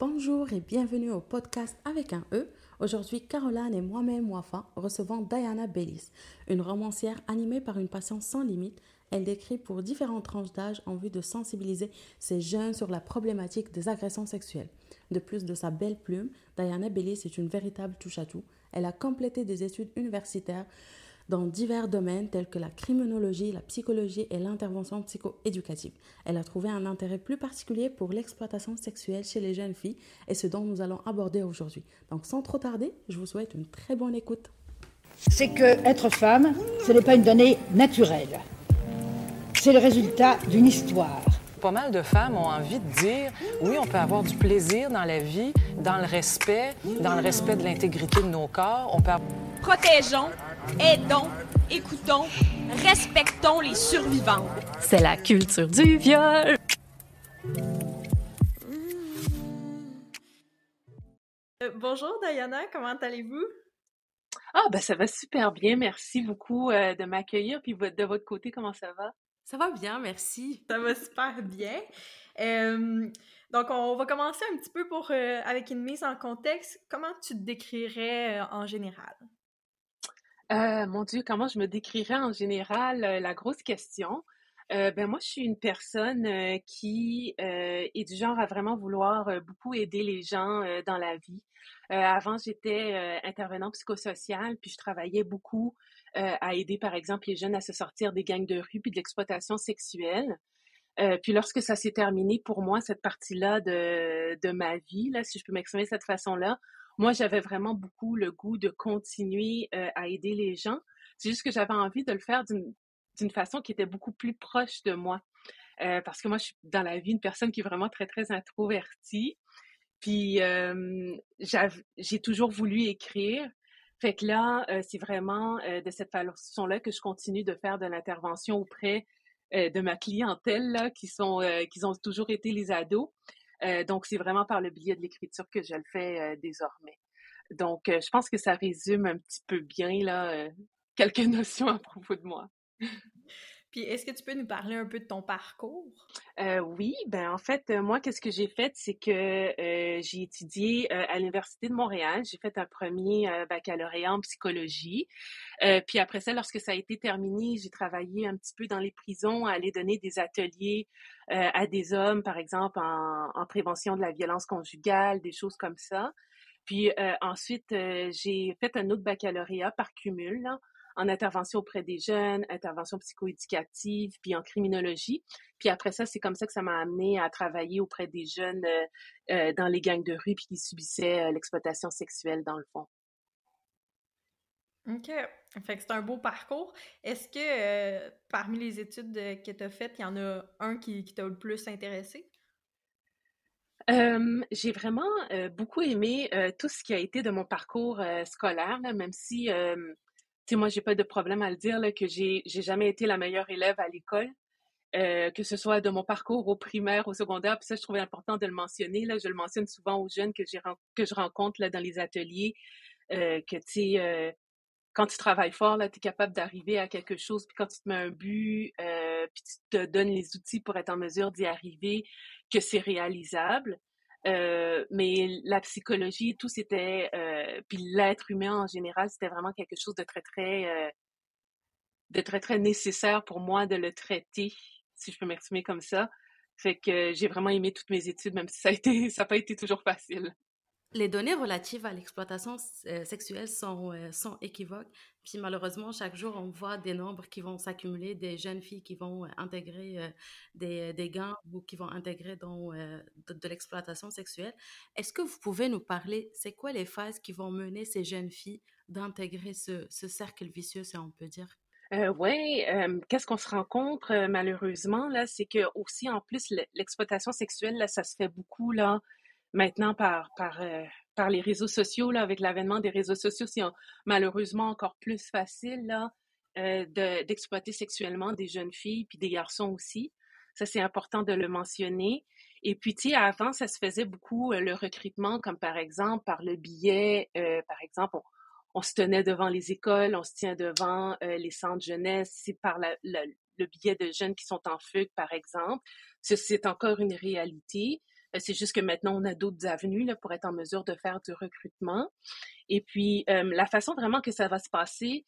Bonjour et bienvenue au podcast avec un E. Aujourd'hui, Caroline et moi-même, Wafa, recevons Diana Bellis, une romancière animée par une passion sans limite. Elle décrit pour différentes tranches d'âge en vue de sensibiliser ces jeunes sur la problématique des agressions sexuelles. De plus de sa belle plume, Diana Bellis est une véritable touche-à-tout. Elle a complété des études universitaires dans divers domaines tels que la criminologie, la psychologie et l'intervention psychoéducative. Elle a trouvé un intérêt plus particulier pour l'exploitation sexuelle chez les jeunes filles et ce dont nous allons aborder aujourd'hui. Donc sans trop tarder, je vous souhaite une très bonne écoute. C'est que être femme, ce n'est pas une donnée naturelle. C'est le résultat d'une histoire. Pas mal de femmes ont envie de dire oui, on peut avoir du plaisir dans la vie, dans le respect, dans le respect de l'intégrité de nos corps. On peut Protégeons aidons, écoutons, respectons les survivants. C'est la culture du viol. Euh, bonjour Diana, comment allez-vous? Ah ben ça va super bien, merci beaucoup euh, de m'accueillir. Puis de votre côté, comment ça va? Ça va bien, merci. Ça va super bien. Euh, donc on va commencer un petit peu pour avec une mise en contexte. Comment tu te décrirais en général? Euh, mon Dieu, comment je me décrirais en général? Euh, la grosse question? Euh, ben moi, je suis une personne qui est du genre à vraiment vouloir beaucoup aider les gens dans la vie. avant, j'étais intervenant psychosocial, puis je travaillais beaucoup à aider, par exemple, les jeunes à se sortir des gangs de rue puis de l'exploitation sexuelle. puis lorsque ça s'est terminé pour moi, cette partie-là de, de ma vie, là, si je peux m'exprimer de cette façon-là, moi, j'avais vraiment beaucoup le goût de continuer euh, à aider les gens. C'est juste que j'avais envie de le faire d'une façon qui était beaucoup plus proche de moi. Euh, parce que moi, je suis dans la vie une personne qui est vraiment très, très introvertie. Puis, euh, j'ai toujours voulu écrire. Fait que là, c'est vraiment de cette façon-là que je continue de faire de l'intervention auprès de ma clientèle, là, qui sont, qui ont toujours été les ados. Euh, donc, c'est vraiment par le biais de l'écriture que je le fais euh, désormais. Donc, euh, je pense que ça résume un petit peu bien là quelques notions à propos de moi. Puis, est-ce que tu peux nous parler un peu de ton parcours? oui, ben en fait, moi, qu'est-ce que j'ai fait, c'est que j'ai étudié à l'Université de Montréal. J'ai fait un premier baccalauréat en psychologie. puis après ça, lorsque ça a été terminé, j'ai travaillé un petit peu dans les prisons, à aller donner des ateliers à des hommes, par exemple, en, en, prévention de la violence conjugale, des choses comme ça. Puis ensuite, j'ai fait un autre baccalauréat par cumul, en intervention auprès des jeunes, intervention psychoéducative, puis en criminologie. Puis après ça, c'est comme ça que ça m'a amené à travailler auprès des jeunes euh, euh, dans les gangs de rue puis qui subissaient euh, l'exploitation sexuelle dans le fond. OK. Fait que c'est un beau parcours. Est-ce que parmi les études que tu as faites, il y en a un qui, qui t'a le plus intéressé? j'ai vraiment beaucoup aimé tout ce qui a été de mon parcours scolaire, même si sais, moi, j'ai pas de problème à le dire, que j'ai, j'ai jamais été la meilleure élève à l'école. Euh, que ce soit de mon parcours au primaire, au secondaire, puis ça, je trouvais important de le mentionner. Là, je le mentionne souvent aux jeunes que, j'ai, que je rencontre dans les ateliers, euh, que tu euh, quand tu travailles fort, tu es capable d'arriver à quelque chose, puis quand tu te mets un but, puis tu te donnes les outils pour être en mesure d'y arriver, que c'est réalisable. Euh, mais la psychologie, tout c'était, euh, puis l'être humain en général, c'était vraiment quelque chose de très très, euh, de très très nécessaire pour moi de le traiter, si je peux m'exprimer comme ça. Fait que j'ai vraiment aimé toutes mes études, même si ça a été, ça n'a pas été toujours facile. Les données relatives à l'exploitation euh, sexuelle sont, euh, sont équivoques. Puis malheureusement, chaque jour, on voit des nombres qui vont s'accumuler, des jeunes filles qui vont euh, intégrer des, gangs ou qui vont intégrer dans, de, l'exploitation sexuelle. Est-ce que vous pouvez nous parler, c'est quoi les phases qui vont mener ces jeunes filles d'intégrer ce, ce, cercle vicieux, si on peut dire? Oui, qu'est-ce qu'on se rencontre malheureusement là, c'est que aussi en plus l'exploitation sexuelle ça se fait beaucoup là maintenant par, par, euh, par les réseaux sociaux, là, avec l'avènement des réseaux sociaux, c'est malheureusement encore plus facile là, euh, d'exploiter sexuellement des jeunes filles puis des garçons aussi. Ça, c'est important de le mentionner. Et puis, tu sais, avant, ça se faisait beaucoup euh, le recrutement, comme par exemple par le billet, par exemple, on, on, se tenait devant les écoles, on se tient devant les centres jeunesse, c'est par le billet de jeunes qui sont en fugue, par exemple. C'est encore une réalité. C'est juste que maintenant, on a d'autres avenues pour être en mesure de faire du recrutement. Et puis, la façon vraiment que ça va se passer,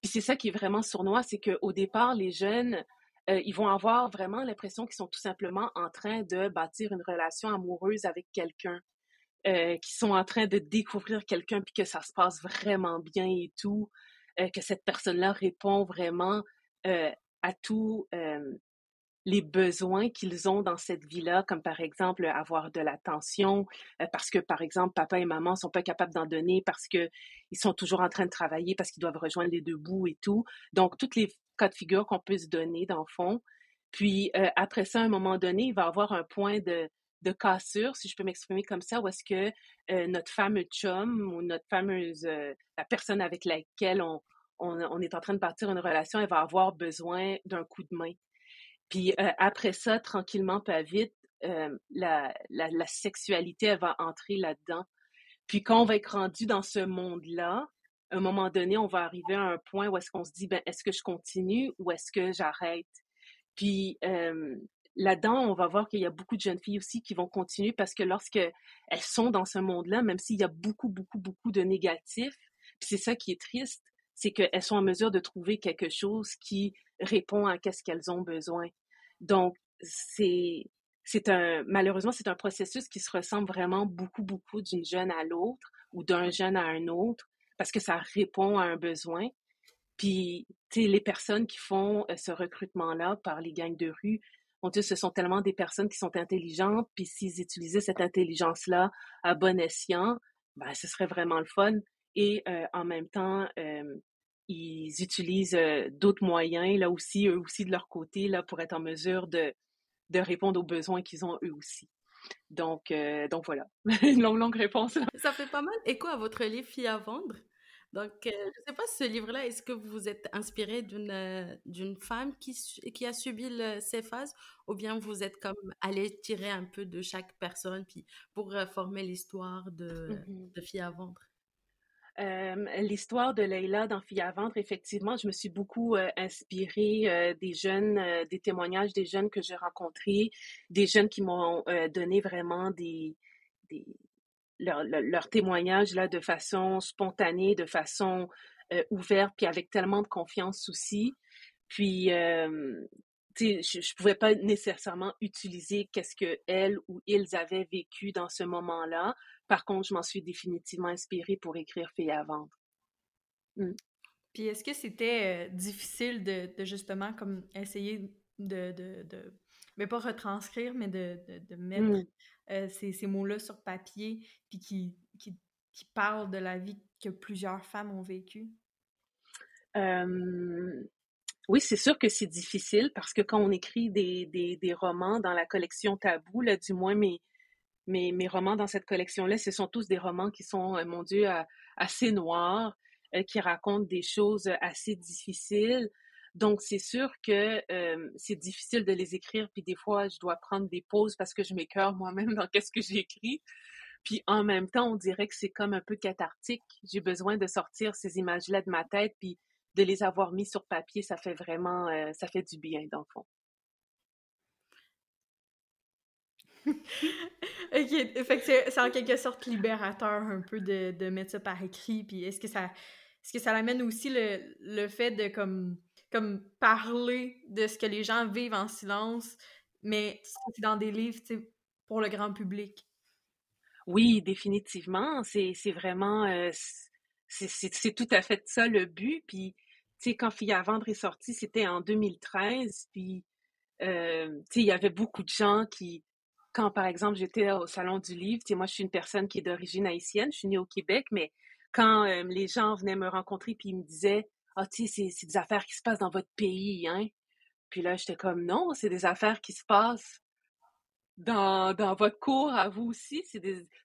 puis c'est ça qui est vraiment sournois, c'est qu'au départ, les jeunes, ils vont avoir vraiment l'impression qu'ils sont tout simplement en train de bâtir une relation amoureuse avec quelqu'un. Euh, qui sont en train de découvrir quelqu'un puis que ça se passe vraiment bien et tout, euh, que cette personne-là répond vraiment euh, à tous les besoins qu'ils ont dans cette vie-là, comme par exemple avoir de l'attention, parce que par exemple papa et maman sont pas capables d'en donner parce que ils sont toujours en train de travailler, parce qu'ils doivent rejoindre les deux bouts et tout. Donc toutes les cas de figure qu'on peut se donner dans le fond. Puis après ça, à un moment donné, il va avoir un point de de cassure, si je peux m'exprimer comme ça, où est-ce que euh, notre fameux chum ou notre fameuse, euh, la personne avec laquelle on, on, est en train de partir une relation, elle va avoir besoin d'un coup de main. Puis euh, après ça, tranquillement, pas vite, la, la, la, sexualité, elle va entrer là-dedans. Puis quand on va être rendu dans ce monde-là, à un moment donné, on va arriver à un point où est-ce qu'on se dit, ben, est-ce que je continue ou est-ce que j'arrête? Puis là-dedans, on va voir qu'il y a beaucoup de jeunes filles aussi qui vont continuer parce que lorsque elles sont dans ce monde-là, même s'il y a beaucoup, beaucoup, beaucoup de négatifs, c'est ça qui est triste, c'est qu'elles sont en mesure de trouver quelque chose qui répond à ce qu'elles ont besoin. Donc, c'est, c'est un, malheureusement, c'est un processus qui se ressemble vraiment beaucoup, beaucoup d'une jeune à l'autre ou d'un jeune à un autre parce que ça répond à un besoin. Puis, tu sais, les personnes qui font euh, ce recrutement-là par les gangs de rue, mon Dieu, ce sont tellement des personnes qui sont intelligentes, puis s'ils utilisaient cette intelligence-là à bon escient, ben, ce serait vraiment le fun. Et euh, en même temps, euh, ils utilisent euh, d'autres moyens, là aussi, eux aussi de leur côté, là, pour être en mesure de, de répondre aux besoins qu'ils ont eux aussi. Donc, donc voilà, une longue, longue réponse. Ça fait pas mal écho à votre livre Fille à vendre. Donc, euh, je ne sais pas ce livre-là, est-ce que vous vous êtes inspiré d'une euh, d'une femme qui, qui a subi ces phases? Ou bien vous êtes comme allé tirer un peu de chaque personne puis pour euh, former l'histoire de, mmh de Fille à vendre? L'histoire de Leïla dans Fille à vendre, effectivement, je me suis beaucoup inspirée des jeunes, des témoignages des jeunes que j'ai rencontrés, des jeunes qui m'ont donné vraiment des, des, leur, leur, là de façon spontanée, de façon euh, ouverte, puis avec tellement de confiance aussi. Puis, euh, je ne pouvais pas nécessairement utiliser qu'est-ce que elles ou ils avaient vécu dans ce moment-là. Par contre, je m'en suis définitivement inspirée pour écrire Fille à vendre. Mmh. Puis est-ce que c'était euh, difficile de, de, justement comme essayer de, de, de, mais pas retranscrire, mais de, de mettre mmh. Euh, ces, ces mots-là sur papier, puis qui, qui, qui, parlent de la vie que plusieurs femmes ont vécue? Oui, c'est sûr que c'est difficile parce que quand on écrit des, des, des romans dans la collection Tabou, là, du moins mes, mes, mes romans dans cette collection-là, ce sont tous des romans qui sont, euh, mon Dieu, assez noirs, euh, qui racontent des choses assez difficiles. Donc, c'est sûr que c'est difficile de les écrire, puis des fois, je dois prendre des pauses parce que je m'écœure moi-même dans qu'est-ce que j'écris. Puis en même temps, on dirait que c'est comme un peu cathartique. J'ai besoin de sortir ces images-là de ma tête, puis de les avoir mis sur papier, ça fait vraiment, ça fait du bien, dans le fond. ok, fait que c'est en quelque sorte libérateur un peu de, de mettre ça par écrit, puis est-ce que ça, est-ce que ça amène aussi le, le fait de comme comme parler de ce que les gens vivent en silence, mais dans des livres pour le grand public? Oui, définitivement. C'est vraiment. Euh, c'est tout à fait ça le but. Puis, tu sais, quand Fille à vendre est sorti, c'était en 2013. Puis, euh, tu sais, il y avait beaucoup de gens qui. Quand, par exemple, j'étais au Salon du Livre, tu sais, moi, je suis une personne qui est d'origine haïtienne, je suis née au Québec, mais quand euh, les gens venaient me rencontrer puis ils me disaient ah, tu sais, c'est des affaires qui se passent dans votre pays, hein? Puis là, j'étais comme, non, c'est des affaires qui se passent dans, dans votre cours à vous aussi.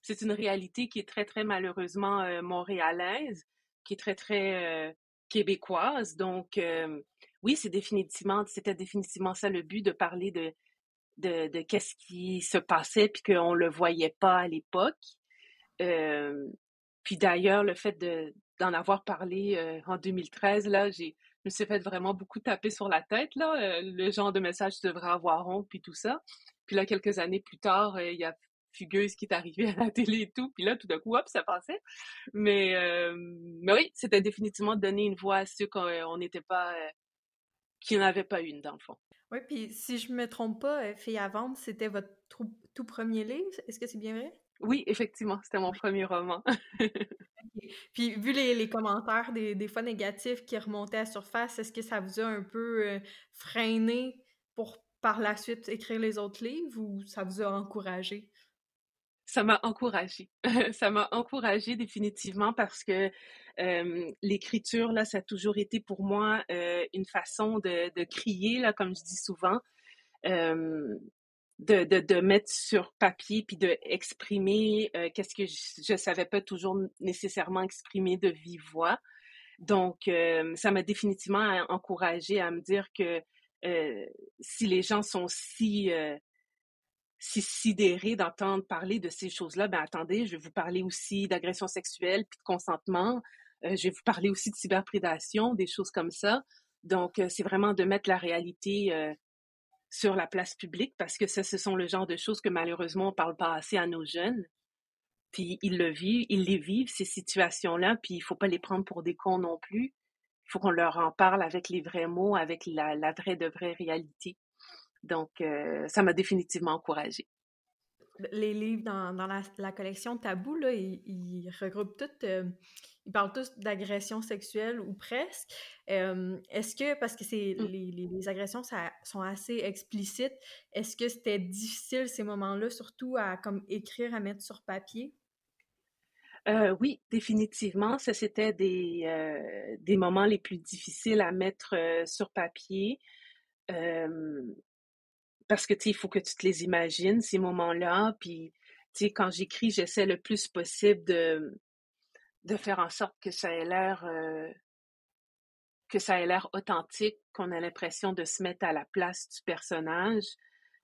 C'est une réalité qui est très, très malheureusement euh, montréalaise, qui est très, très euh, québécoise. Donc, euh, oui, c'est définitivement, c'était définitivement ça le but de parler de, de, de qu'est-ce qui se passait puis qu'on le voyait pas à l'époque. puis d'ailleurs, le fait de, d'en avoir parlé en 2013, là, j'ai, me suis fait vraiment beaucoup taper sur la tête, là, euh, le genre de message tu devrais avoir honte, puis tout ça. Puis là, quelques années plus tard, euh, il y a fugueuse qui est arrivée à la télé et tout, puis là, tout d'un coup, hop, ça passait. Mais, euh, mais oui, c'était définitivement donner une voix à ceux qu'on n'était pas, qui n'avaient pas une, dans le fond. Oui, puis si je me trompe pas, Fille à vendre, c'était votre tout premier livre. Est-ce que c'est bien vrai? Oui, effectivement, c'était mon premier roman. Puis, vu les, commentaires des, fois négatifs qui remontaient à la surface, est-ce que ça vous a un peu freiné pour par la suite écrire les autres livres ou ça vous a encouragé? Ça m'a encouragé. ça m'a encouragé définitivement parce que l'écriture, là, ça a toujours été pour moi une façon de, crier, là, comme je dis souvent, de, de, mettre sur papier puis de exprimer qu'est-ce que je ne savais pas toujours nécessairement exprimer de vive voix. Donc, ça m'a définitivement encouragé à me dire que si les gens sont si si sidérés d'entendre parler de ces choses-là, ben attendez, je vais vous parler aussi d'agression sexuelle puis de consentement. je vais vous parler aussi de cyberprédation, des choses comme ça. Donc, c'est vraiment de mettre la réalité sur la place publique parce que ça, ce sont le genre de choses que malheureusement on parle pas assez à nos jeunes. Puis ils le vivent, ils les vivent ces situations-là, puis il faut pas les prendre pour des cons non plus il faut qu'on leur en parle avec les vrais mots, avec la, vraie de vraie réalité. Donc, euh, ça m'a définitivement encouragée. Les livres dans, la, collection Tabou, là, ils, regroupent toutes, euh, ils parlent tous d'agressions sexuelles ou presque. Euh, est-ce que, parce que c'est mmh. les, agressions ça, sont assez explicites, est-ce que c'était difficile ces moments-là, surtout à comme écrire, à mettre sur papier? Euh, oui, définitivement. Ça, c'était des, euh, des moments les plus difficiles à mettre euh, sur papier. parce que, tu sais, il faut que tu te les imagines, ces moments-là. Puis, tu sais, quand j'écris, j'essaie le plus possible de, de faire en sorte que ça ait l'air que ça ait l'air authentique, qu'on a l'impression de se mettre à la place du personnage,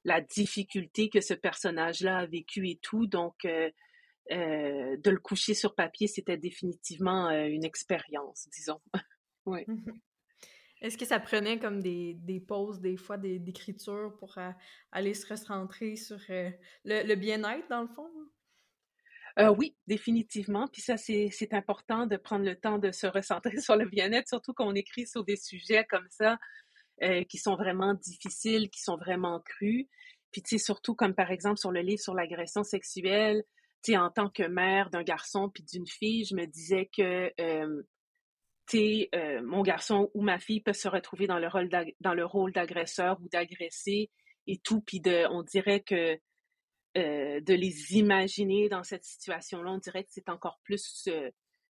la difficulté que ce personnage-là a vécu et tout. Donc, euh, de le coucher sur papier, c'était définitivement euh, une expérience, disons. oui. Est-ce que ça prenait comme des, des pauses, des fois, d'écriture pour euh, aller se recentrer sur le, bien-être, dans le fond? Oui, définitivement. Puis ça, c'est important de prendre le temps de se recentrer sur le bien-être, surtout quand on écrit sur des sujets comme ça, qui sont vraiment difficiles, qui sont vraiment crus. Puis tu sais, surtout comme par exemple sur le livre sur l'agression sexuelle, en tant que mère d'un garçon puis d'une fille, je me disais que euh, euh, mon garçon ou ma fille peut se retrouver dans le rôle dans le rôle d'agresseur ou d'agressé et tout, puis de, on dirait que euh, de les imaginer dans cette situation-là, on dirait que c'est encore plus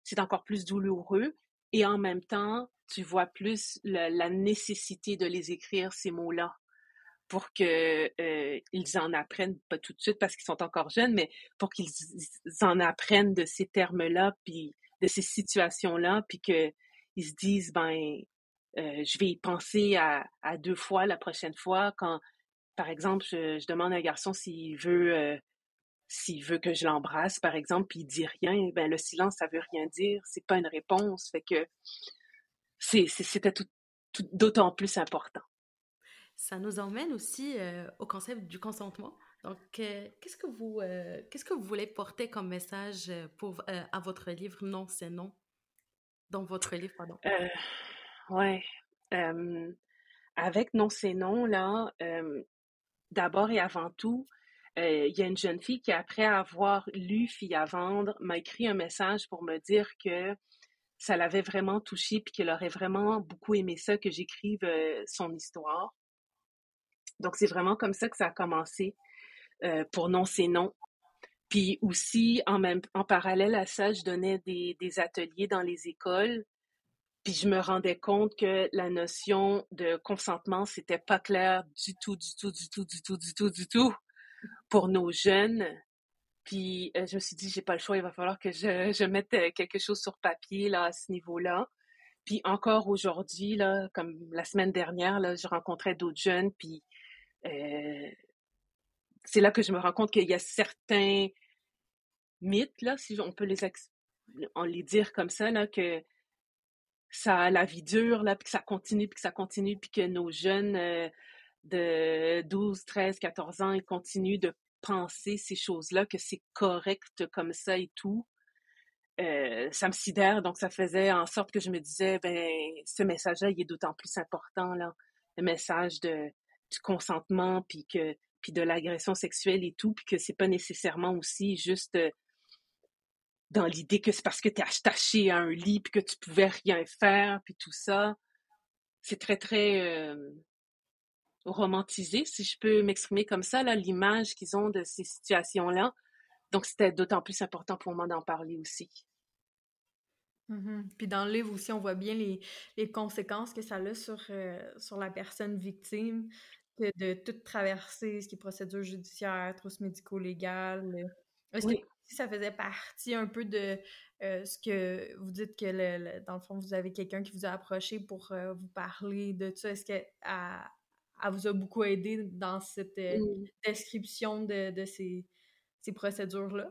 c'est encore plus douloureux. Et en même temps, tu vois plus la nécessité de les écrire ces mots-là pour qu'ils euh, en apprennent, pas tout de suite parce qu'ils sont encore jeunes, mais pour qu'ils en apprennent de ces termes-là, puis de ces situations-là, puis qu'ils se disent, ben, euh, je vais y penser à, deux fois la prochaine fois quand, par exemple, je, demande à un garçon s'il veut, euh, s'il veut que je l'embrasse, par exemple, puis il dit rien, ben le silence, ça veut rien dire, c'est pas une réponse, fait que c'était d'autant plus important. Ça nous emmène aussi euh, au concept du consentement. Donc, euh, qu'est-ce que vous euh, qu'est-ce que vous voulez porter comme message pour à votre livre Non, c'est non? Dans votre livre, pardon. ouais. avec Non, c'est non là. D'abord et avant tout, il y a une jeune fille qui, après avoir lu Fille à vendre, m'a écrit un message pour me dire que ça l'avait vraiment touchée puis qu'elle aurait vraiment beaucoup aimé ça que j'écrive son histoire. Donc, c'est vraiment comme ça que ça a commencé euh, pour Non, c'est non. Puis aussi, en, même, en parallèle à ça, je donnais des, ateliers dans les écoles. Puis je me rendais compte que la notion de consentement, c'était pas clair du tout, du tout, du tout, du tout, du tout, du tout pour nos jeunes. Puis euh, je me suis dit, j'ai pas le choix, il va falloir que je, je mette euh, quelque chose sur papier là à ce niveau-là. Puis encore aujourd'hui, là, comme la semaine dernière, là, je rencontrais d'autres jeunes, puis euh, c'est là que je me rends compte qu'il y a certains mythes, là, si on peut les, on les dire comme ça, là, que ça la vie dure, là, puis que ça continue, puis que ça continue, puis que nos jeunes euh, de 12, 13, 14 ans, ils continuent de penser ces choses-là, que c'est correct comme ça et tout, euh, ça me sidère. Donc, ça faisait en sorte que je me disais, ben, ce message-là, il est d'autant plus important, là. Le message du consentement, puis que, de l'agression sexuelle et tout, puis que c'est pas nécessairement aussi juste euh, dans l'idée que c'est parce que tu es attaché à un lit, puis que tu pouvais rien faire, puis tout ça. C'est très, très euh, romantisé, si je peux m'exprimer comme ça, là, l'image qu'ils ont de ces situations-là. Donc, c'était d'autant plus important pour moi d'en parler aussi. Mmh Puis dans le livre aussi, on voit bien les, les conséquences que ça a sur, euh, sur la personne victime, de tout traverser, ce qui est procédure judiciaire, trousse médico-légale. Est-ce que ça faisait partie un peu de euh, ce que vous dites que, le, dans le fond, vous avez quelqu'un qui vous a approché pour euh, vous parler de ça? Est-ce qu'elle vous a beaucoup aidé dans cette description de, de ces ces procédures-là?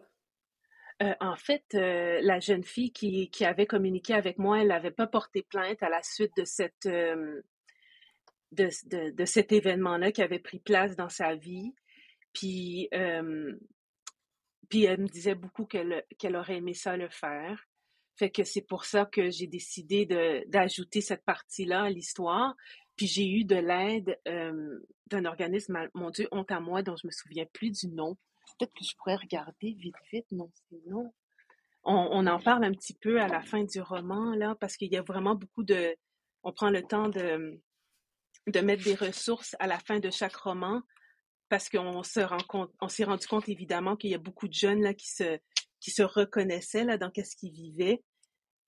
Euh, en fait, euh, la jeune fille qui, qui, avait communiqué avec moi, elle n'avait pas porté plainte à la suite de cette euh, de, de, de, cet événement-là qui avait pris place dans sa vie. Puis, puis elle me disait beaucoup qu'elle aurait aimé ça le faire. Fait que c'est pour ça que j'ai décidé d'ajouter cette partie-là à l'histoire. Puis j'ai eu de l'aide d'un organisme, mon Dieu, honte à moi, dont je me souviens plus du nom peut-être que je pourrais regarder vite, vite. Non, c'est non. On, en parle un petit peu à la fin du roman, là, parce qu'il y a vraiment beaucoup de. On prend le temps de mettre des ressources à la fin de chaque roman, parce qu'on se rend compte, on s'est rendu compte évidemment qu'il y a beaucoup de jeunes là qui se qui se reconnaissaient là dans qu'est-ce qu'ils vivaient,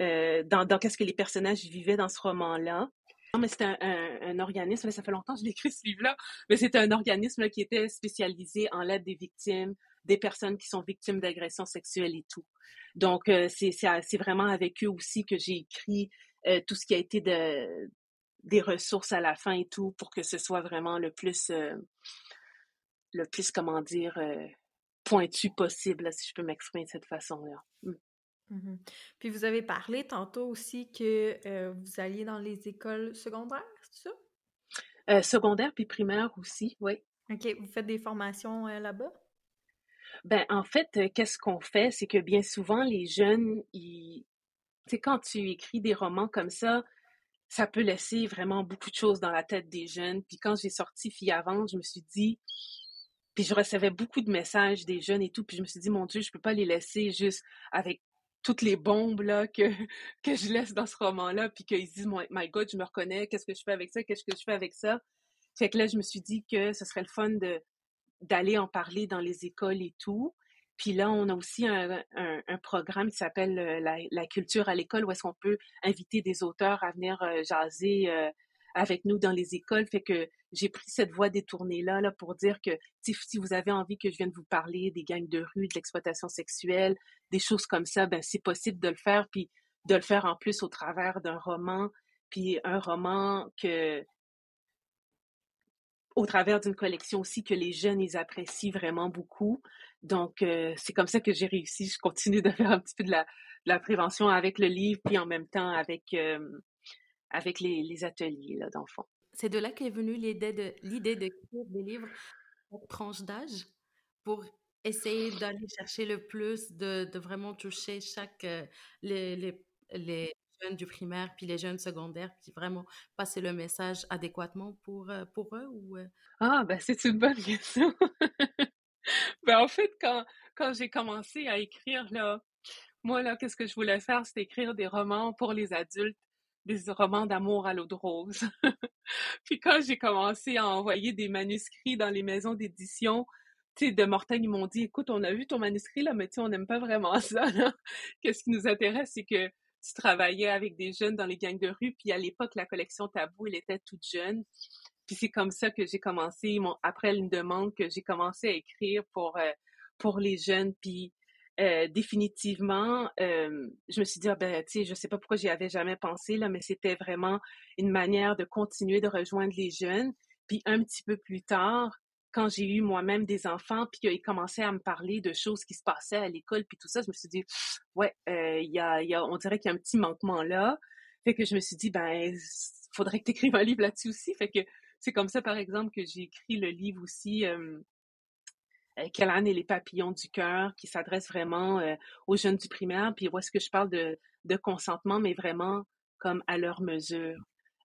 euh, dans, dans qu'est-ce que les personnages vivaient dans ce roman-là. Non, mais c'est un, organisme, ça fait longtemps que je écrit ce livre-là, mais c'est un organisme qui était spécialisé en l'aide des victimes, des personnes qui sont victimes d'agressions sexuelles et tout. Donc, euh, c'est vraiment avec eux aussi que j'ai écrit euh, tout ce qui a été de, des ressources à la fin et tout pour que ce soit vraiment le plus, le plus, comment dire, pointu possible, si je peux m'exprimer de cette façon-là. Mmh. Mmh Puis vous avez parlé tantôt aussi que euh, vous alliez dans les écoles secondaires, c'est ça? Euh, secondaire puis primaire aussi, oui. OK. Vous faites des formations euh, là-bas? Ben, en fait, qu'est-ce qu'on fait? C'est que bien souvent, les jeunes, ils... tu sais, quand tu écris des romans comme ça, ça peut laisser vraiment beaucoup de choses dans la tête des jeunes. Puis quand j'ai sorti Fille avant, je me suis dit, puis je recevais beaucoup de messages des jeunes et tout, puis je me suis dit, mon Dieu, je peux pas les laisser juste avec toutes les bombes là, que, que je laisse dans ce roman-là, puis qu'ils se disent My God, je me reconnais, qu'est-ce que je fais avec ça, qu'est-ce que je fais avec ça? Fait que là, je me suis dit que ce serait le fun d'aller en parler dans les écoles et tout. Puis là, on a aussi un, un, programme qui s'appelle euh, la, la, culture à l'école, où est-ce qu'on peut inviter des auteurs à venir euh, jaser euh, avec nous dans les écoles. Fait que j'ai pris cette voie détournée-là là, pour dire que si vous avez envie que je vienne vous parler des gangs de rue, de l'exploitation sexuelle, des choses comme ça, ben c'est possible de le faire, puis de le faire en plus au travers d'un roman, puis un roman que au travers d'une collection aussi que les jeunes ils apprécient vraiment beaucoup. Donc euh, c'est comme ça que j'ai réussi. Je continue de faire un petit peu de la, prévention avec le livre, puis en même temps avec euh, avec les, les ateliers d'enfants. C'est de là qu'est venue l'idée de l'idée d'écrire des livres à tranche d'âge pour essayer d'aller chercher le plus, de, de vraiment toucher chaque euh, les, les, les, jeunes du primaire puis les jeunes secondaires puis vraiment passer le message adéquatement pour euh, pour eux ou euh? Ah ben c'est une bonne question. ben en fait quand quand j'ai commencé à écrire là moi là qu'est-ce que je voulais faire? C'était écrire des romans pour les adultes des romans d'amour à l'eau de rose. puis quand j'ai commencé à envoyer des manuscrits dans les maisons d'édition, tu sais, de Mortagne, ils m'ont dit, écoute, on a vu ton manuscrit, là, mais tu sais, on n'aime pas vraiment ça, Qu'est-ce qui nous intéresse, c'est que tu travaillais avec des jeunes dans les gangs de rue, puis à l'époque, la collection Tabou, elle était toute jeune. Puis c'est comme ça que j'ai commencé, après une demande, que j'ai commencé à écrire pour, euh, pour les jeunes, puis euh, définitivement, euh, je me suis dit, ah, ben, tu sais, je sais pas pourquoi j'y avais jamais pensé, là, mais c'était vraiment une manière de continuer de rejoindre les jeunes. Puis un petit peu plus tard, quand j'ai eu moi-même des enfants, puis qu'ils commençaient à me parler de choses qui se passaient à l'école, puis tout ça, je me suis dit, ouais, euh, y, a, y a, on dirait qu'il y a un petit manquement là. Fait que je me suis dit, ben, faudrait que tu écrives un livre là-dessus aussi. Fait que c'est comme ça, par exemple, que j'ai écrit le livre aussi euh, et les papillons du cœur, qui s'adresse vraiment euh, aux jeunes du primaire, puis où est-ce que je parle de, de consentement, mais vraiment comme à leur mesure.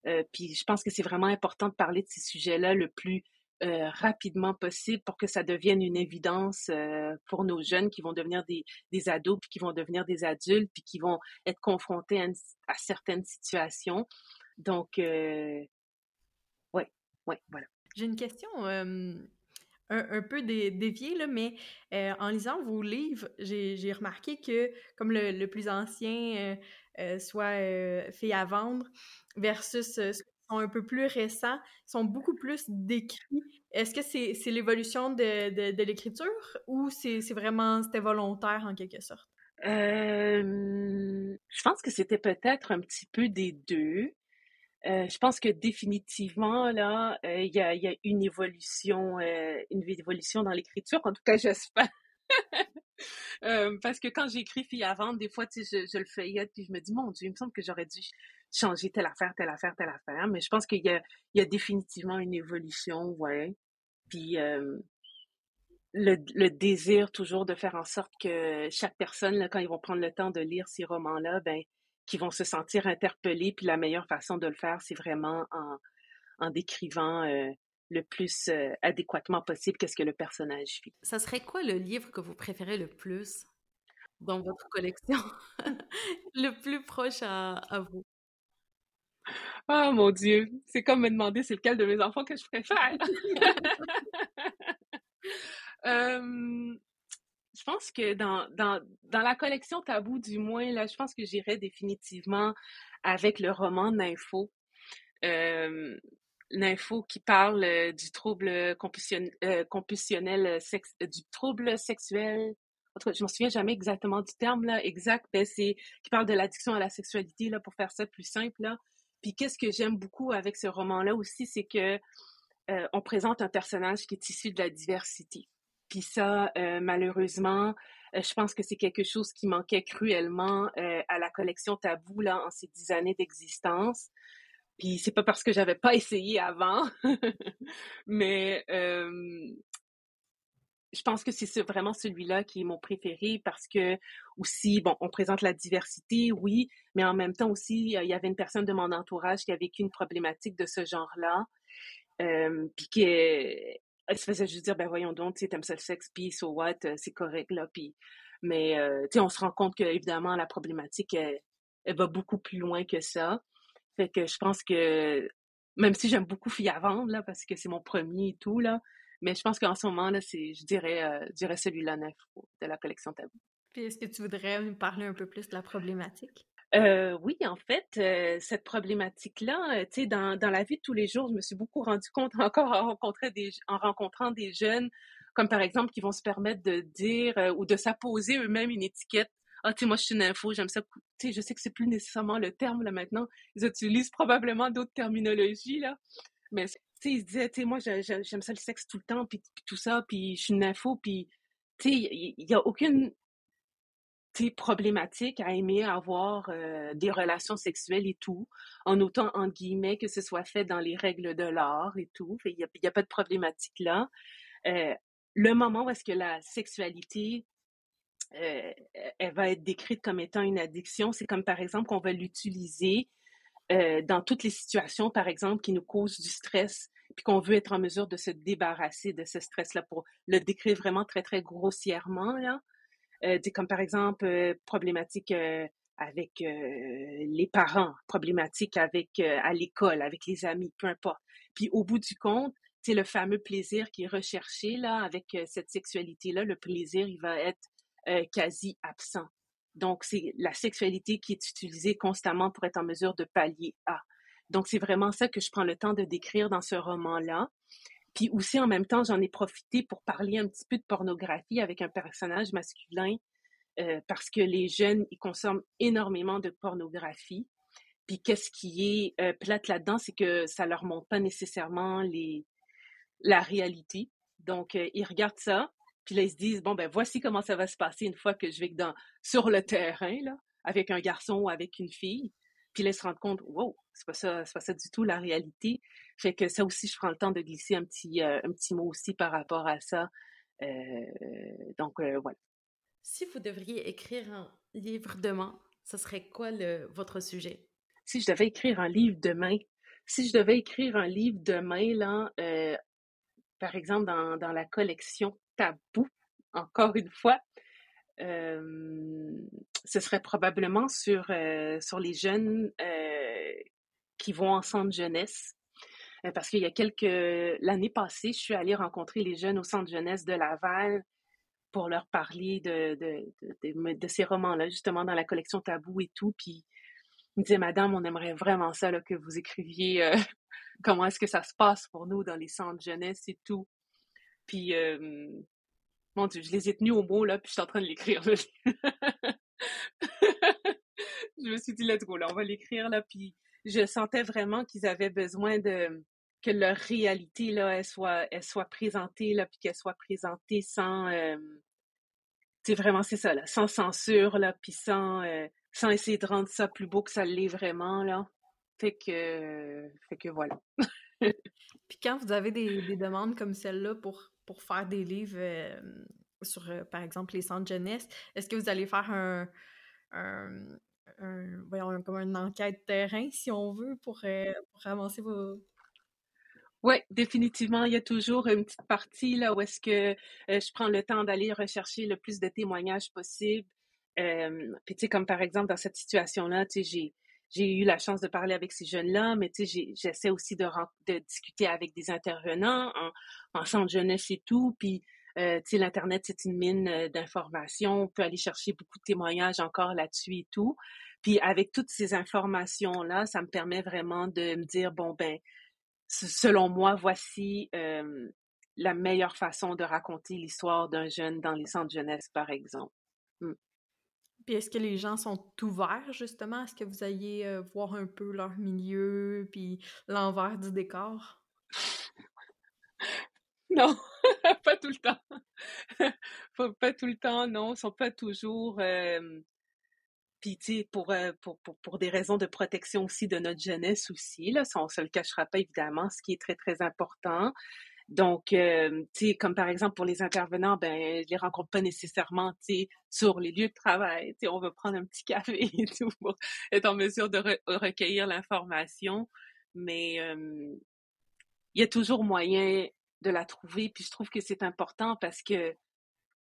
Euh, puis je pense que c'est vraiment important de parler de ces sujets-là le plus euh, rapidement possible pour que ça devienne une évidence euh, pour nos jeunes qui vont devenir des, des ados, puis qui vont devenir des adultes, puis qui vont être confrontés à, certaines situations. Donc, euh, ouais, ouais, voilà. J'ai une question un, peu déviée, là, mais en lisant vos livres, j'ai remarqué que comme le, plus ancien soit fait à vendre versus un peu plus récents, sont beaucoup plus décrits. Est-ce que c'est l'évolution de, l'écriture ou c'est vraiment, c'était volontaire en quelque sorte? Euh, je pense que c'était peut-être un petit peu des deux. Euh, je pense que définitivement, là, euh, il y, a, une évolution, une évolution dans l'écriture. En tout cas, j'espère. parce que quand j'écris Fille à des fois, tu sais, je, je le feuillette puis je me dis, mon Dieu, il me semble que j'aurais dû changer telle affaire, telle affaire, telle affaire. Mais je pense qu'il y a, il y a définitivement une évolution, ouais. Puis le, le, désir toujours de faire en sorte que chaque personne, là, quand ils vont prendre le temps de lire ces romans-là, ben, qu'ils vont se sentir interpellés. Puis la meilleure façon de le faire, c'est vraiment en, en décrivant le plus adéquatement possible qu'est-ce que le personnage vit. Ça serait quoi le livre que vous préférez le plus dans votre collection? le plus proche à, à vous? Oh mon Dieu, c'est comme me demander c'est lequel de mes enfants que je préfère. euh, je pense que dans, dans, dans la collection Tabou, du moins, là, je pense que j'irai définitivement avec le roman Nympho. Euh, Nympho qui parle euh, du trouble compulsion, euh, compulsionnel, sex, du trouble sexuel. En tout cas, je m'en souviens jamais exactement du terme là exact, mais c'est qui parle de l'addiction à la sexualité là pour faire ça plus simple là. Puis qu'est-ce que j'aime beaucoup avec ce roman-là aussi, c'est que euh, on présente un personnage qui est issu de la diversité. Puis ça, euh, malheureusement, euh, je pense que c'est quelque chose qui manquait cruellement à la collection Tabou là en ces dix années d'existence. Puis c'est pas parce que j'avais pas essayé avant, mais je pense que c'est vraiment celui-là qui est mon préféré parce que aussi, bon, on présente la diversité, oui, mais en même temps aussi, il y avait une personne de mon entourage qui a vécu une problématique de ce genre-là, euh, puis elle se faisait juste dire, ben voyons donc, tu sais, t'aimes ça le sexe, puis so what, euh, c'est correct, là, puis... Mais, euh, tu sais, on se rend compte que, évidemment, la problématique, elle, elle, va beaucoup plus loin que ça. Fait que je pense que, même si j'aime beaucoup Fille à vendre, là, parce que c'est mon premier et tout, là, mais je pense qu'en ce moment, là, c'est, je dirais, euh, je dirais celui-là neuf de la collection Tabou. Puis est-ce que tu voudrais nous parler un peu plus de la problématique? Euh, oui, en fait, euh, cette problématique-là, tu sais, dans, dans la vie de tous les jours, je me suis beaucoup rendu compte encore en, rencontrer des, en rencontrant des jeunes, comme par exemple, qui vont se permettre de dire ou de s'apposer eux-mêmes une étiquette. Ah, tu sais, moi, je suis une info, j'aime ça. Tu sais, je sais que c'est plus nécessairement le terme, là, maintenant. Ils utilisent probablement d'autres terminologies, là. Mais sais, il se disait, tu sais, moi, j'aime ça le sexe tout le temps, puis, tout ça, puis je suis une info, puis, tu sais, il n'y a aucune problématique à aimer avoir euh, des relations sexuelles et tout, en autant, en guillemets, que ce soit fait dans les règles de l'art et tout. Il n'y a, a, pas de problématique là. Euh, le moment où est-ce que la sexualité euh, elle va être décrite comme étant une addiction, c'est comme par exemple qu'on va l'utiliser dans toutes les situations, par exemple, qui nous causent du stress, puis qu'on veut être en mesure de se débarrasser de ce stress-là pour le décrire vraiment très, très grossièrement, là. Euh, comme par exemple, euh, problématique euh, avec les parents, problématique avec à l'école, avec les amis, peu importe. Puis au bout du compte, c'est le fameux plaisir qui est recherché là avec cette sexualité-là. Le plaisir, il va être quasi absent. Donc, c'est la sexualité qui est utilisée constamment pour être en mesure de pallier à. Donc, c'est vraiment ça que je prends le temps de décrire dans ce roman-là. Puis aussi, en même temps, j'en ai profité pour parler un petit peu de pornographie avec un personnage masculin, euh, parce que les jeunes, ils consomment énormément de pornographie. Puis qu'est-ce qui est euh, plate là-dedans, c'est que ça leur montre pas nécessairement les la réalité. Donc, euh, ils regardent ça, puis là, ils se disent, bon, ben voici comment ça va se passer une fois que je vais dans, sur le terrain, là, avec un garçon ou avec une fille. Puis là, ils se rendent compte, wow, c'est pas ça, c'est pas ça du tout la réalité. Fait que ça aussi, je prends le temps de glisser un petit, euh, un petit mot aussi par rapport à ça donc, voilà. Si vous devriez écrire un livre demain, ce serait quoi le, votre sujet? Si je devais écrire un livre demain, si je devais écrire un livre demain, là, par exemple, dans, dans, la collection Tabou, encore une fois, ce serait probablement sur, sur les jeunes qui vont en centre jeunesse. Parce qu'il y a quelques... L'année passée, je suis allée rencontrer les jeunes au centre jeunesse de Laval pour leur parler de, de, de, ces romans-là, justement dans la collection Tabou et tout. Puis ils me disaient, Madame, on aimerait vraiment ça, que vous écriviez comment est-ce que ça se passe pour nous dans les centres jeunesse et tout. Puis, je les ai tenus au mot, là, puis je suis en train de l'écrire. je me suis dit, let's go, là, on va l'écrire, là, puis je sentais vraiment qu'ils avaient besoin de que leur réalité, là, soit, elle soit présentée, là, puis qu'elle soit présentée sans, c'est vraiment, c'est ça, là, sans censure, là, puis sans, sans essayer de rendre ça plus beau que ça l'est vraiment, là. Fait que, fait que voilà. Puis quand vous avez des demandes comme celle-là pour, pour faire des livres euh, sur, euh, par exemple, les centres jeunesse, est-ce que vous allez faire un, voyons, comme une enquête terrain, si on veut, pour, euh, avancer vos... Oui, définitivement. Il y a toujours une petite partie là où est-ce que je prends le temps d'aller rechercher le plus de témoignages possible. puis tu sais, comme par exemple dans cette situation-là, tu sais, j'ai eu la chance de parler avec ces jeunes-là, mais tu sais, j'essaie aussi de, discuter avec des intervenants en, en centre jeunesse et tout. Puis, euh, tu sais, l'Internet, c'est une mine euh, d'informations. On peut aller chercher beaucoup de témoignages encore là-dessus et tout. Puis, avec toutes ces informations-là, ça me permet vraiment de me dire, bon, ben, selon moi, voici euh, la meilleure façon de raconter l'histoire d'un jeune dans les centres jeunesse, par exemple. Mmh. Est-ce que les gens sont ouverts justement? Est-ce que vous alliez euh, voir un peu leur milieu puis l'envers du décor? Non, pas tout le temps. pas tout le temps, non. Ils sont pas toujours. Euh... Puis, tu sais, pour, pour, pour, pour, des raisons de protection aussi de notre jeunesse aussi, là, ça, on se le cachera pas évidemment, ce qui est très, très important. Donc, euh, tu sais, comme par exemple pour les intervenants, ben, je les rencontre pas nécessairement, tu sais, sur les lieux de travail. Tu sais, on va prendre un petit café et tout pour être en mesure de recueillir l'information. Mais il y a toujours moyen de la trouver. Puis je trouve que c'est important parce que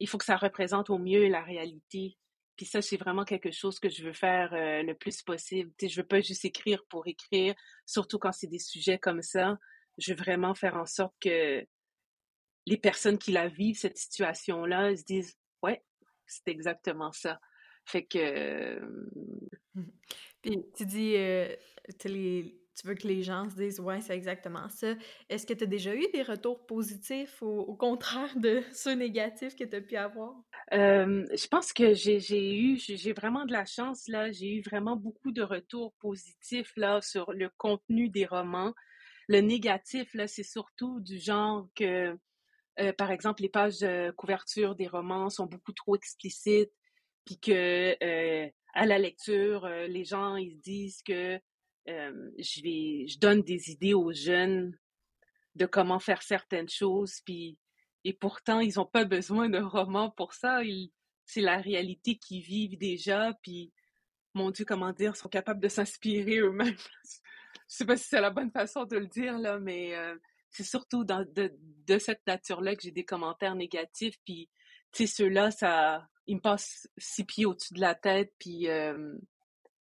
il faut que ça représente au mieux la réalité. Puis ça, c'est vraiment quelque chose que je veux faire euh, le plus possible. Tu sais, je veux pas juste écrire pour écrire, surtout quand c'est des sujets comme ça je veux vraiment faire en sorte que les personnes qui la vivent, cette situation-là, se disent Ouais, c'est exactement ça. Fait que. Puis tu dis, euh, tu veux que les gens se disent Ouais, c'est exactement ça. Est-ce que tu as déjà eu des retours positifs ou au contraire de ceux négatifs que tu as pu avoir? Euh, je pense que j'ai eu, j'ai vraiment de la chance, là. J'ai eu vraiment beaucoup de retours positifs, là, sur le contenu des romans. Le négatif, c'est surtout du genre que, euh, par exemple, les pages de couverture des romans sont beaucoup trop explicites, puis que euh, à la lecture, euh, les gens ils disent que je vais, je donne des idées aux jeunes de comment faire certaines choses, puis et pourtant ils n'ont pas besoin d'un roman pour ça. c'est la réalité qu'ils vivent déjà, puis mon Dieu, comment dire, sont capables de s'inspirer eux-mêmes je sais pas si c'est la bonne façon de le dire, là, mais euh, c'est surtout dans, de, de cette nature-là que j'ai des commentaires négatifs. Puis, tu sais, ceux-là, ça, ils me passent six pieds au-dessus de la tête. Puis, euh,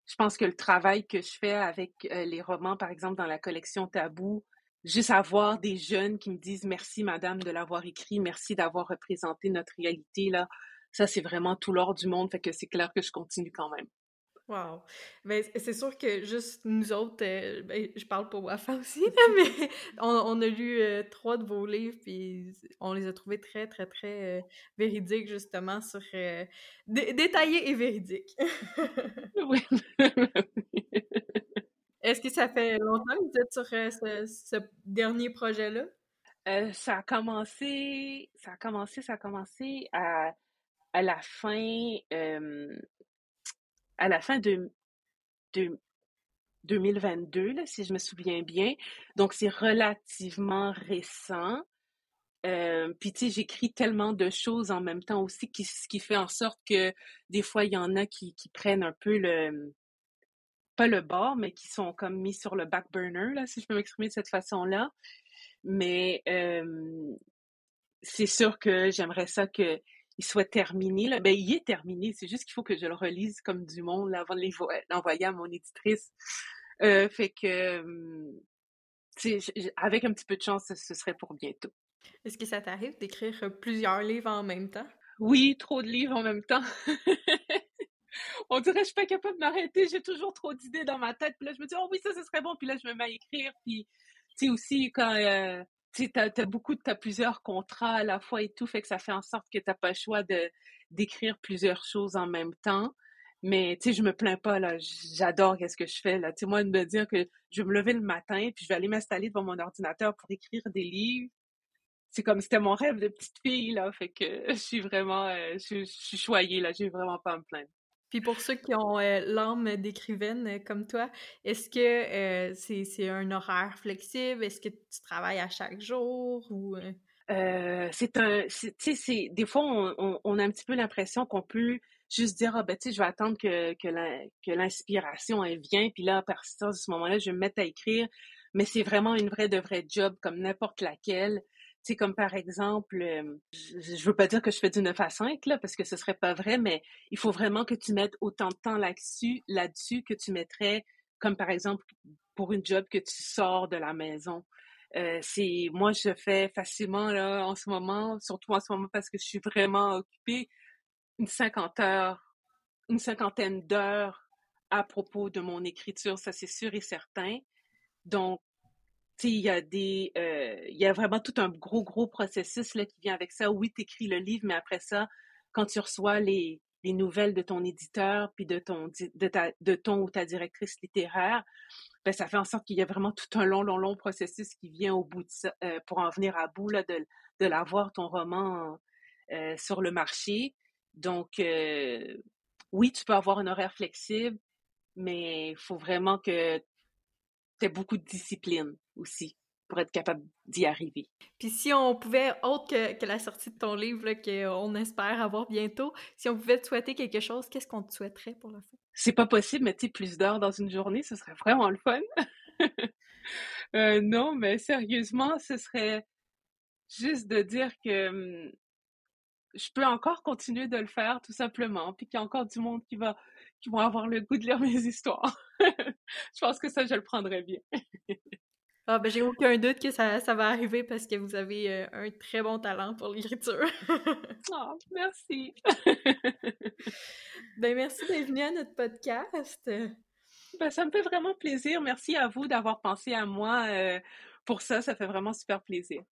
je pense que le travail que je fais avec euh, les romans, par exemple, dans la collection Tabou, juste avoir des jeunes qui me disent merci, madame, de l'avoir écrit, merci d'avoir représenté notre réalité, là, ça, c'est vraiment tout l'or du monde. Fait que c'est clair que je continue quand même. Wow! Ben, c'est sûr que juste nous autres, euh, ben, je parle pour Wafa aussi, mais on, a lu euh, trois de vos livres, puis on les a trouvés très, très, très euh, véridiques, justement, sur détaillés et véridiques. oui. Est-ce que ça fait longtemps que vous êtes sur ce, dernier projet-là? ça a commencé, ça a commencé, ça a commencé à, à la fin à la fin de, 2022, si je me souviens bien. Donc, c'est relativement récent. Euh, puis tu sais, j'écris tellement de choses en même temps aussi, qui, ce qui fait en sorte que des fois, il y en a qui, qui prennent un peu le pas le bord, mais qui sont comme mis sur le back burner, là, si je peux m'exprimer de cette façon-là. Mais euh, c'est sûr que j'aimerais ça qu'il soit terminé. Là. Ben, il est terminé. C'est juste qu'il faut que je le relise comme du monde avant de l'envoyer à mon éditrice. Euh, fait que, avec un petit peu de chance, ce serait pour bientôt. Est-ce que ça t'arrive d'écrire plusieurs livres en même temps? Oui, trop de livres en même temps. On dirait que je suis pas capable de m'arrêter. J'ai toujours trop d'idées dans ma tête. Puis là, je me dis, oh oui, ça, ce serait bon. Puis là, je me mets à écrire. Puis, tu sais, aussi, quand, euh, tu t'as, beaucoup, plusieurs contrats à la fois et tout, fait que ça fait en sorte que t'as pas le choix de, d'écrire plusieurs choses en même temps. Mais, tu sais, je me plains pas, là. J'adore qu'est-ce que je fais, là. Tu sais, moi, de me dire que je vais me lever le matin, puis je vais aller m'installer devant mon ordinateur pour écrire des livres. C'est comme c'était mon rêve de petite fille, là. Fait que je suis vraiment, euh, je, suis choyée, là. J'ai vraiment pas à me plaindre. Puis pour ceux qui ont euh, l'âme d'écrivaine euh, comme toi, est-ce que c'est un horaire flexible? Est-ce que tu travailles à chaque jour ou... c'est un, sais, des fois, on, a un petit peu l'impression qu'on peut juste dire, ah ben tu sais, je vais attendre que, que l'inspiration, elle vient, puis là, à partir de ce moment-là, je vais me mettre à écrire. Mais c'est vraiment une vraie de vraie job, comme n'importe laquelle. Sais, comme par exemple, je, veux pas dire que je fais du 9 à 5, là, parce que ce serait pas vrai, mais il faut vraiment que tu mettes autant de temps là-dessus, là-dessus que tu mettrais, comme par exemple, pour une job que tu sors de la maison. C'est moi je fais facilement là en ce moment, surtout en ce moment parce que je suis vraiment occupée, une cinquantaine heures, une cinquantaine d'heures à propos de mon écriture, ça c'est sûr et certain. Donc, il y a des, euh, il y a vraiment tout un gros, gros processus là qui vient avec ça. Oui, tu écris le livre, mais après ça, quand tu reçois les, les nouvelles de ton éditeur puis de ton, de ta, de ton ou ta directrice littéraire, ben, ça fait en sorte qu'il y a vraiment tout un long, long, long processus qui vient au bout de ça, euh, pour en venir à bout là, de, de l'avoir, ton roman, euh, sur le marché. Donc, oui, tu peux avoir un horaire flexible, mais il faut vraiment que tu aies beaucoup de discipline aussi pour être capable d'y arriver. Puis si on pouvait, autre que, la sortie de ton livre qu'on espère avoir bientôt, si on pouvait te souhaiter quelque chose, qu'est-ce qu'on te souhaiterait pour la fin? C'est pas possible, mais tu sais, plus d'heures dans une journée, ce serait vraiment le fun. Euh, non, mais sérieusement, ce serait juste de dire que hum, je peux encore continuer de le faire tout simplement, puis qu'il y a encore du monde qui va qui vont avoir le goût de lire mes histoires. je pense que ça, je le prendrais bien. ah ben j'ai aucun doute que ça, ça, va arriver parce que vous avez euh, un très bon talent pour l'écriture. oh, merci. ben merci d'être venu à notre podcast. Ben, ça me fait vraiment plaisir. Merci à vous d'avoir pensé à moi euh, pour ça. Ça fait vraiment super plaisir.